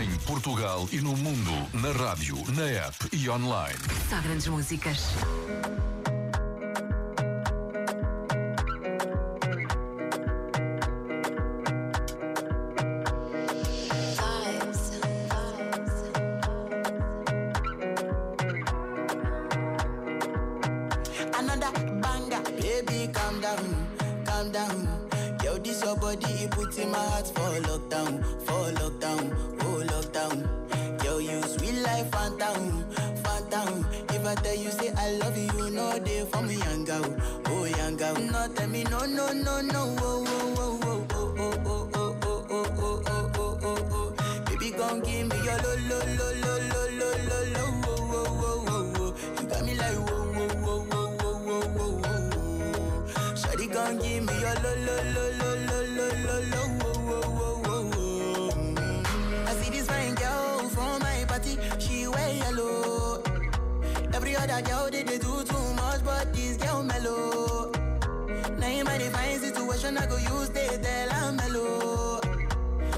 Em Portugal e no mundo, na rádio, na app e online. Só grandes músicas. Another banger, baby, calm down, calm down. Yo, this your body, it puts in my heart for lockdown, for lockdown, oh lockdown. Yo, you sweet life, phantom, phantom. If I tell you say I love you, know they for me, young girl, oh young girl. No, tell me no, no, no, no, oh, oh, Gon' give me your lo, lo, lo, lo, lo, lo, lo, lo, oh, oh, oh. Mm. I see this fine girl from my party, she wear yellow. Every other girl they, they do too much, but this girl mellow. Now in my fine situation, I go use they tell mellow.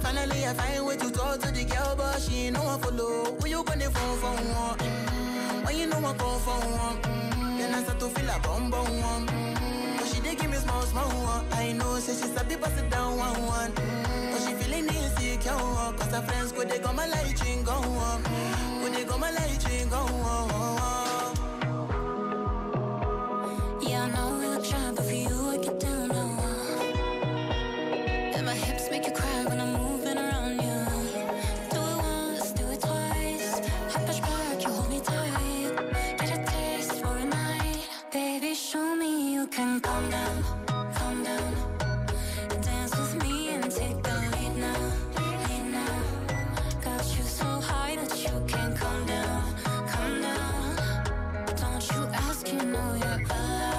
Finally, I find way to talk to the girl, but she no one follow. Who you gonna phone for one? When you know I come for one, mm, then I start to feel a bum bum one. Mm, But she dey give me small small one. I know, say she sabi pass it down one one. Mm, But she feeling insecure, cause her friends go they go my light ring go on, go they go my light ring go on. Yeah, I know we look shy, you asking all your eyes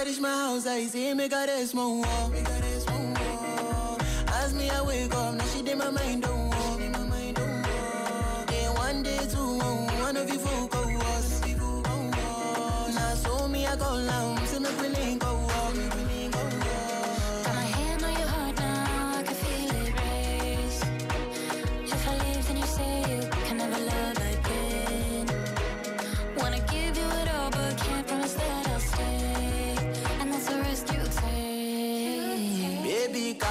oh. As I reach my house, I see me got a small wall. Me got a small wall. As me, I wake up, now she did my mind don't walk. Then one day, two, one of you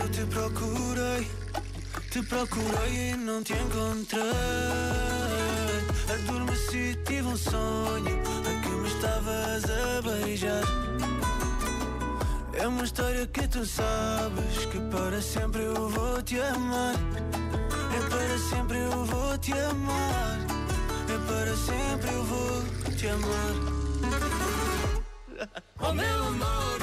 Eu te procurei, te procurei e não te encontrei. Adormeci, tive um sonho a que me estavas a beijar. É uma história que tu sabes que para sempre eu vou te amar. É para sempre eu vou te amar. É para sempre eu vou te amar. Oh meu amor,